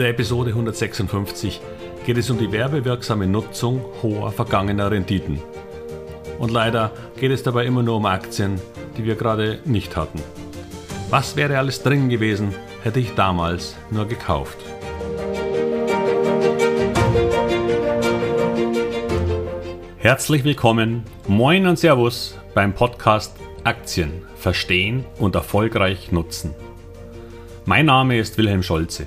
der Episode 156 geht es um die werbewirksame Nutzung hoher vergangener Renditen. Und leider geht es dabei immer nur um Aktien, die wir gerade nicht hatten. Was wäre alles drin gewesen, hätte ich damals nur gekauft? Herzlich willkommen, moin und Servus beim Podcast Aktien verstehen und erfolgreich nutzen. Mein Name ist Wilhelm Scholze.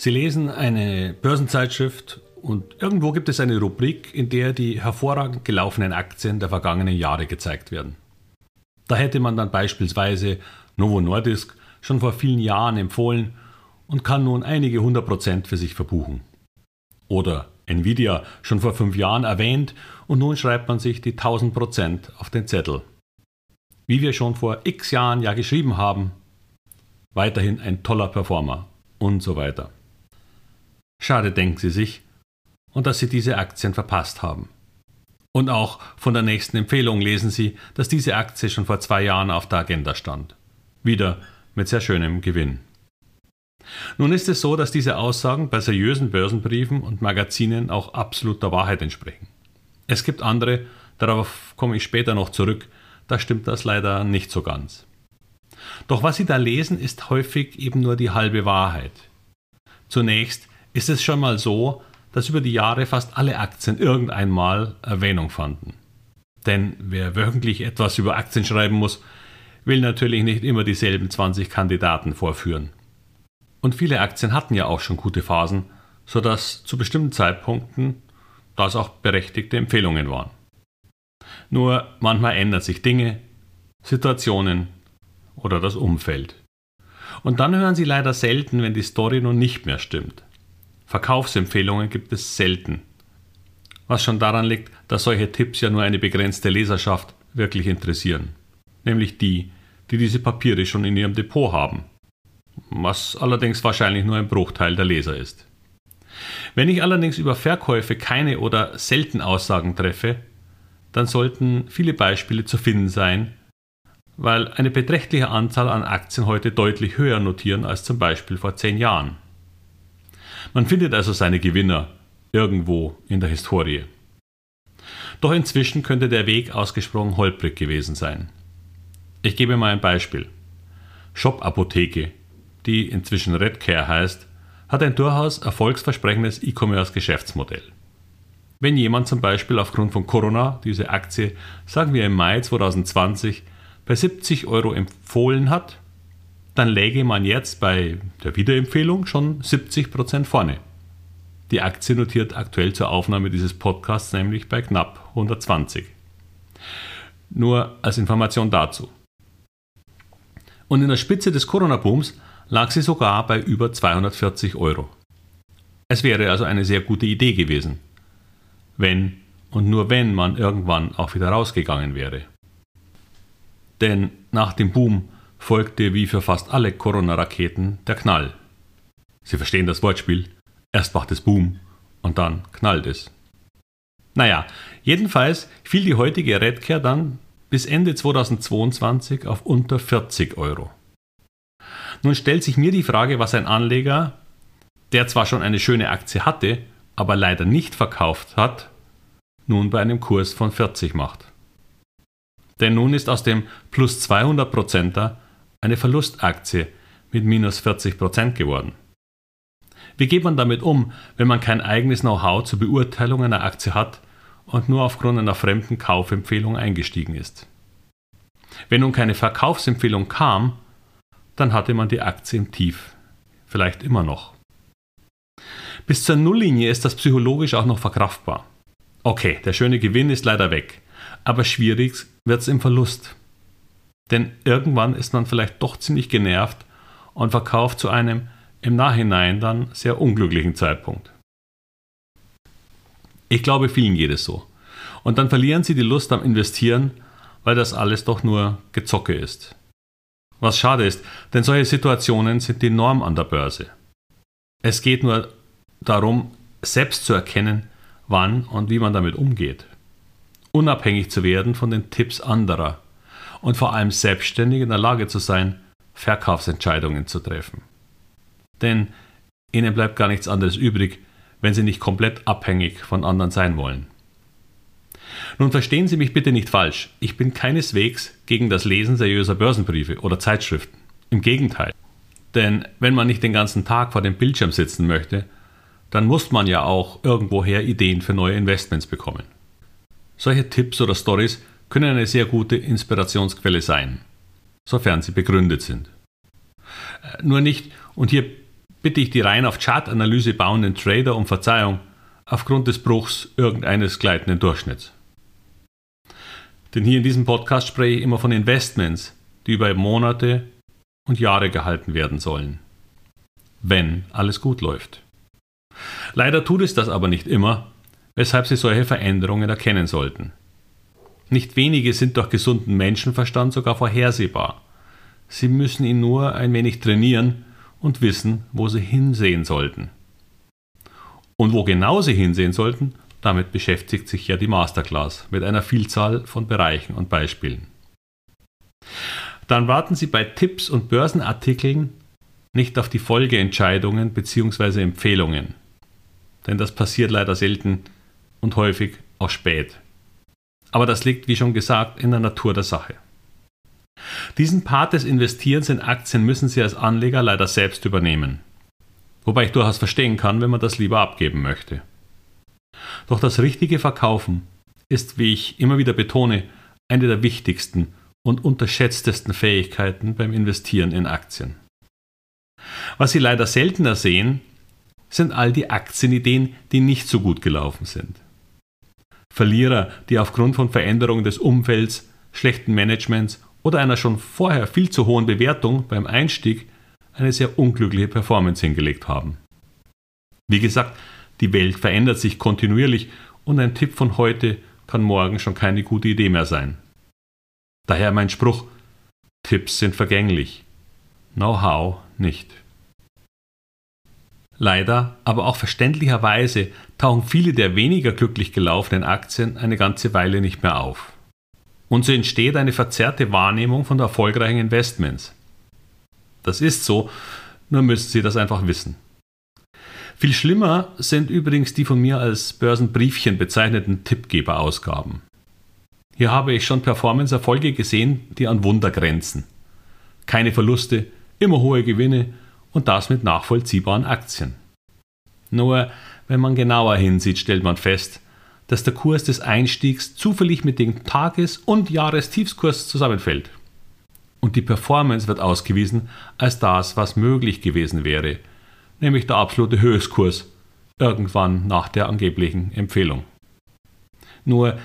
Sie lesen eine Börsenzeitschrift und irgendwo gibt es eine Rubrik, in der die hervorragend gelaufenen Aktien der vergangenen Jahre gezeigt werden. Da hätte man dann beispielsweise Novo Nordisk schon vor vielen Jahren empfohlen und kann nun einige hundert Prozent für sich verbuchen. Oder Nvidia schon vor fünf Jahren erwähnt und nun schreibt man sich die 1000 Prozent auf den Zettel. Wie wir schon vor x Jahren ja geschrieben haben, weiterhin ein toller Performer und so weiter. Schade, denken Sie sich, und dass Sie diese Aktien verpasst haben. Und auch von der nächsten Empfehlung lesen Sie, dass diese Aktie schon vor zwei Jahren auf der Agenda stand. Wieder mit sehr schönem Gewinn. Nun ist es so, dass diese Aussagen bei seriösen Börsenbriefen und Magazinen auch absolut der Wahrheit entsprechen. Es gibt andere, darauf komme ich später noch zurück, da stimmt das leider nicht so ganz. Doch was Sie da lesen, ist häufig eben nur die halbe Wahrheit. Zunächst ist es schon mal so, dass über die Jahre fast alle Aktien irgendeinmal Erwähnung fanden. Denn wer wöchentlich etwas über Aktien schreiben muss, will natürlich nicht immer dieselben 20 Kandidaten vorführen. Und viele Aktien hatten ja auch schon gute Phasen, sodass zu bestimmten Zeitpunkten das auch berechtigte Empfehlungen waren. Nur manchmal ändern sich Dinge, Situationen oder das Umfeld. Und dann hören Sie leider selten, wenn die Story nun nicht mehr stimmt. Verkaufsempfehlungen gibt es selten. Was schon daran liegt, dass solche Tipps ja nur eine begrenzte Leserschaft wirklich interessieren. Nämlich die, die diese Papiere schon in ihrem Depot haben. Was allerdings wahrscheinlich nur ein Bruchteil der Leser ist. Wenn ich allerdings über Verkäufe keine oder selten Aussagen treffe, dann sollten viele Beispiele zu finden sein, weil eine beträchtliche Anzahl an Aktien heute deutlich höher notieren als zum Beispiel vor zehn Jahren. Man findet also seine Gewinner irgendwo in der Historie. Doch inzwischen könnte der Weg ausgesprochen holprig gewesen sein. Ich gebe mal ein Beispiel. Shop Apotheke, die inzwischen Redcare heißt, hat ein durchaus erfolgsversprechendes E-Commerce-Geschäftsmodell. Wenn jemand zum Beispiel aufgrund von Corona diese Aktie, sagen wir im Mai 2020, bei 70 Euro empfohlen hat, dann läge man jetzt bei der Wiederempfehlung schon 70% vorne. Die Aktie notiert aktuell zur Aufnahme dieses Podcasts nämlich bei knapp 120. Nur als Information dazu. Und in der Spitze des Corona-Booms lag sie sogar bei über 240 Euro. Es wäre also eine sehr gute Idee gewesen, wenn und nur wenn man irgendwann auch wieder rausgegangen wäre. Denn nach dem Boom folgte wie für fast alle Corona-Raketen der Knall. Sie verstehen das Wortspiel. Erst macht es Boom und dann knallt es. Naja, jedenfalls fiel die heutige Redcare dann bis Ende 2022 auf unter 40 Euro. Nun stellt sich mir die Frage, was ein Anleger, der zwar schon eine schöne Aktie hatte, aber leider nicht verkauft hat, nun bei einem Kurs von 40 macht. Denn nun ist aus dem plus 200%er eine Verlustaktie mit minus 40% geworden. Wie geht man damit um, wenn man kein eigenes Know-how zur Beurteilung einer Aktie hat und nur aufgrund einer fremden Kaufempfehlung eingestiegen ist? Wenn nun keine Verkaufsempfehlung kam, dann hatte man die Aktie im Tief, vielleicht immer noch. Bis zur Nulllinie ist das psychologisch auch noch verkraftbar. Okay, der schöne Gewinn ist leider weg, aber schwierig wird es im Verlust. Denn irgendwann ist man vielleicht doch ziemlich genervt und verkauft zu einem im Nachhinein dann sehr unglücklichen Zeitpunkt. Ich glaube, vielen geht es so. Und dann verlieren sie die Lust am Investieren, weil das alles doch nur Gezocke ist. Was schade ist, denn solche Situationen sind die Norm an der Börse. Es geht nur darum, selbst zu erkennen, wann und wie man damit umgeht. Unabhängig zu werden von den Tipps anderer und vor allem selbstständig in der Lage zu sein, Verkaufsentscheidungen zu treffen. Denn ihnen bleibt gar nichts anderes übrig, wenn sie nicht komplett abhängig von anderen sein wollen. Nun verstehen Sie mich bitte nicht falsch, ich bin keineswegs gegen das Lesen seriöser Börsenbriefe oder Zeitschriften. Im Gegenteil. Denn wenn man nicht den ganzen Tag vor dem Bildschirm sitzen möchte, dann muss man ja auch irgendwoher Ideen für neue Investments bekommen. Solche Tipps oder Stories können eine sehr gute Inspirationsquelle sein, sofern sie begründet sind. Äh, nur nicht, und hier bitte ich die rein auf Chartanalyse bauenden Trader um Verzeihung, aufgrund des Bruchs irgendeines gleitenden Durchschnitts. Denn hier in diesem Podcast spreche ich immer von Investments, die über Monate und Jahre gehalten werden sollen. Wenn alles gut läuft. Leider tut es das aber nicht immer, weshalb Sie solche Veränderungen erkennen sollten. Nicht wenige sind durch gesunden Menschenverstand sogar vorhersehbar. Sie müssen ihn nur ein wenig trainieren und wissen, wo Sie hinsehen sollten. Und wo genau Sie hinsehen sollten, damit beschäftigt sich ja die Masterclass mit einer Vielzahl von Bereichen und Beispielen. Dann warten Sie bei Tipps und Börsenartikeln nicht auf die Folgeentscheidungen bzw. Empfehlungen. Denn das passiert leider selten und häufig auch spät. Aber das liegt, wie schon gesagt, in der Natur der Sache. Diesen Part des Investierens in Aktien müssen Sie als Anleger leider selbst übernehmen. Wobei ich durchaus verstehen kann, wenn man das lieber abgeben möchte. Doch das richtige Verkaufen ist, wie ich immer wieder betone, eine der wichtigsten und unterschätztesten Fähigkeiten beim Investieren in Aktien. Was Sie leider seltener sehen, sind all die Aktienideen, die nicht so gut gelaufen sind. Verlierer, die aufgrund von Veränderungen des Umfelds, schlechten Managements oder einer schon vorher viel zu hohen Bewertung beim Einstieg eine sehr unglückliche Performance hingelegt haben. Wie gesagt, die Welt verändert sich kontinuierlich und ein Tipp von heute kann morgen schon keine gute Idee mehr sein. Daher mein Spruch, Tipps sind vergänglich, Know-how nicht. Leider, aber auch verständlicherweise tauchen viele der weniger glücklich gelaufenen Aktien eine ganze Weile nicht mehr auf. Und so entsteht eine verzerrte Wahrnehmung von erfolgreichen Investments. Das ist so, nur müssen Sie das einfach wissen. Viel schlimmer sind übrigens die von mir als Börsenbriefchen bezeichneten Tippgeberausgaben. Hier habe ich schon Performance-Erfolge gesehen, die an Wunder grenzen. Keine Verluste, immer hohe Gewinne und das mit nachvollziehbaren Aktien. Nur, wenn man genauer hinsieht, stellt man fest, dass der Kurs des Einstiegs zufällig mit dem Tages- und Jahrestiefskurs zusammenfällt. Und die Performance wird ausgewiesen als das, was möglich gewesen wäre – nämlich der absolute Höchstkurs, irgendwann nach der angeblichen Empfehlung. Nur,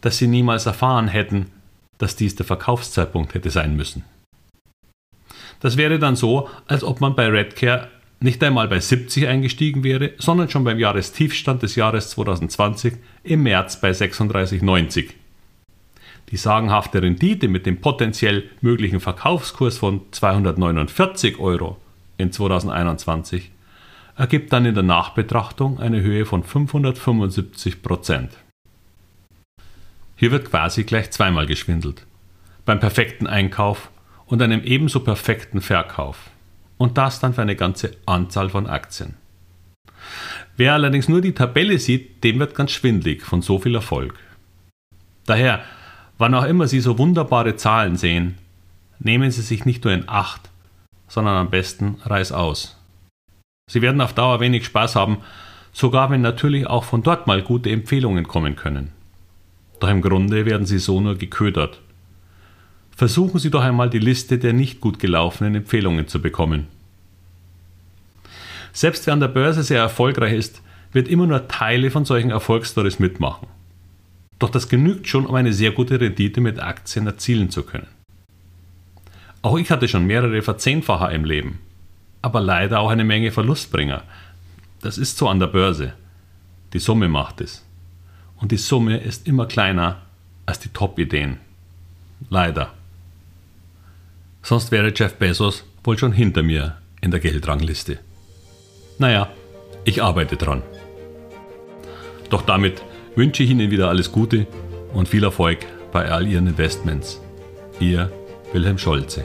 dass sie niemals erfahren hätten, dass dies der Verkaufszeitpunkt hätte sein müssen. Das wäre dann so, als ob man bei Redcare nicht einmal bei 70 eingestiegen wäre, sondern schon beim Jahrestiefstand des Jahres 2020 im März bei 36,90. Die sagenhafte Rendite mit dem potenziell möglichen Verkaufskurs von 249 Euro in 2021 ergibt dann in der Nachbetrachtung eine Höhe von 575 Prozent. Hier wird quasi gleich zweimal geschwindelt. Beim perfekten Einkauf und einem ebenso perfekten Verkauf. Und das dann für eine ganze Anzahl von Aktien. Wer allerdings nur die Tabelle sieht, dem wird ganz schwindlig von so viel Erfolg. Daher, wann auch immer Sie so wunderbare Zahlen sehen, nehmen Sie sich nicht nur in Acht, sondern am besten reißaus. Sie werden auf Dauer wenig Spaß haben, sogar wenn natürlich auch von dort mal gute Empfehlungen kommen können. Doch im Grunde werden Sie so nur geködert. Versuchen Sie doch einmal die Liste der nicht gut gelaufenen Empfehlungen zu bekommen. Selbst wer an der Börse sehr erfolgreich ist, wird immer nur Teile von solchen Erfolgsstories mitmachen. Doch das genügt schon, um eine sehr gute Rendite mit Aktien erzielen zu können. Auch ich hatte schon mehrere Verzehnfacher im Leben aber leider auch eine Menge Verlustbringer. Das ist so an der Börse. Die Summe macht es. und die Summe ist immer kleiner als die Top-Ideen. Leider. Sonst wäre Jeff Bezos wohl schon hinter mir in der Geldrangliste. Naja, ich arbeite dran. Doch damit wünsche ich Ihnen wieder alles Gute und viel Erfolg bei all Ihren Investments. Ihr Wilhelm Scholze.